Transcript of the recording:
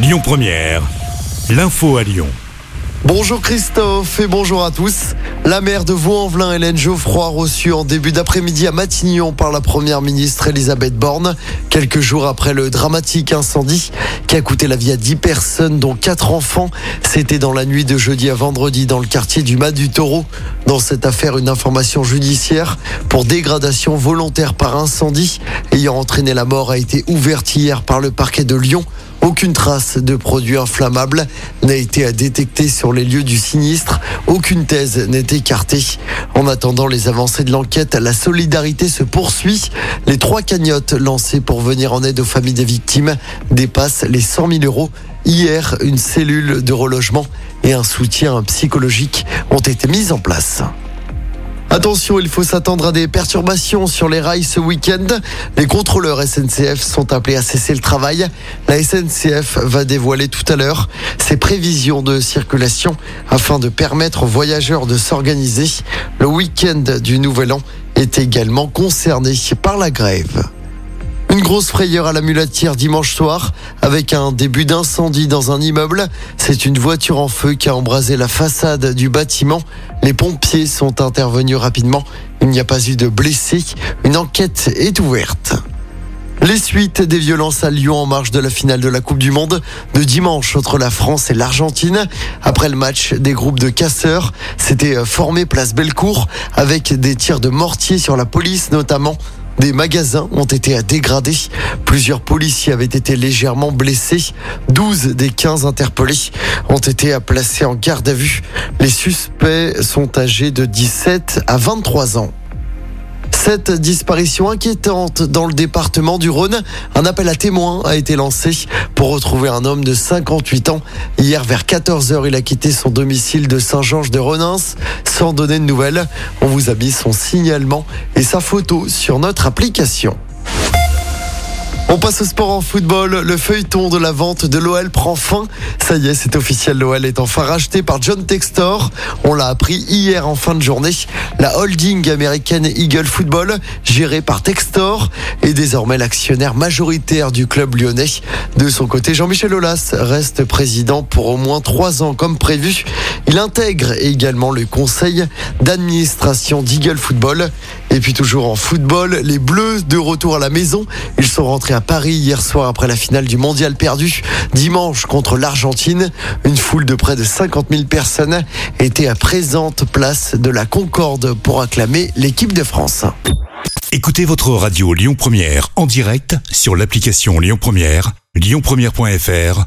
Lyon Première, l'info à Lyon. Bonjour Christophe et bonjour à tous. La maire de Vaux-en-Velin, Hélène Geoffroy, reçue en début d'après-midi à Matignon par la première ministre Elisabeth Borne, quelques jours après le dramatique incendie qui a coûté la vie à 10 personnes, dont 4 enfants. C'était dans la nuit de jeudi à vendredi dans le quartier du Mas du Taureau. Dans cette affaire, une information judiciaire pour dégradation volontaire par incendie ayant entraîné la mort a été ouverte hier par le parquet de Lyon. Aucune trace de produits inflammables n'a été détectée sur les lieux du sinistre. Aucune thèse n'est écartée. En attendant les avancées de l'enquête, la solidarité se poursuit. Les trois cagnottes lancées pour venir en aide aux familles des victimes dépassent les 100 000 euros. Hier, une cellule de relogement et un soutien psychologique ont été mises en place. Attention, il faut s'attendre à des perturbations sur les rails ce week-end. Les contrôleurs SNCF sont appelés à cesser le travail. La SNCF va dévoiler tout à l'heure ses prévisions de circulation afin de permettre aux voyageurs de s'organiser. Le week-end du Nouvel An est également concerné par la grève. Une grosse frayeur à la mulatière dimanche soir avec un début d'incendie dans un immeuble. C'est une voiture en feu qui a embrasé la façade du bâtiment. Les pompiers sont intervenus rapidement. Il n'y a pas eu de blessés. Une enquête est ouverte. Les suites des violences à Lyon en marge de la finale de la Coupe du Monde de dimanche entre la France et l'Argentine. Après le match, des groupes de casseurs s'étaient formés place Bellecour avec des tirs de mortier sur la police notamment. Des magasins ont été dégradés. Plusieurs policiers avaient été légèrement blessés. 12 des 15 interpellés ont été placés en garde à vue. Les suspects sont âgés de 17 à 23 ans. Cette disparition inquiétante dans le département du Rhône, un appel à témoins a été lancé pour retrouver un homme de 58 ans. Hier vers 14h, il a quitté son domicile de Saint-Georges de Renins sans donner de nouvelles. On vous a mis son signalement et sa photo sur notre application. On passe au sport en football. Le feuilleton de la vente de l'OL prend fin. Ça y est, c'est officiel. L'OL est enfin racheté par John Textor. On l'a appris hier en fin de journée. La holding américaine Eagle Football, gérée par Textor, est désormais l'actionnaire majoritaire du club lyonnais. De son côté, Jean-Michel Aulas reste président pour au moins trois ans comme prévu. Il intègre également le conseil d'administration d'Eagle Football. Et puis toujours en football, les Bleus de retour à la maison. Ils sont rentrés à Paris hier soir après la finale du mondial perdu dimanche contre l'Argentine. Une foule de près de 50 000 personnes était à présente place de la Concorde pour acclamer l'équipe de France. Écoutez votre radio Lyon Première en direct sur l'application Lyon Première, lyonpremière.fr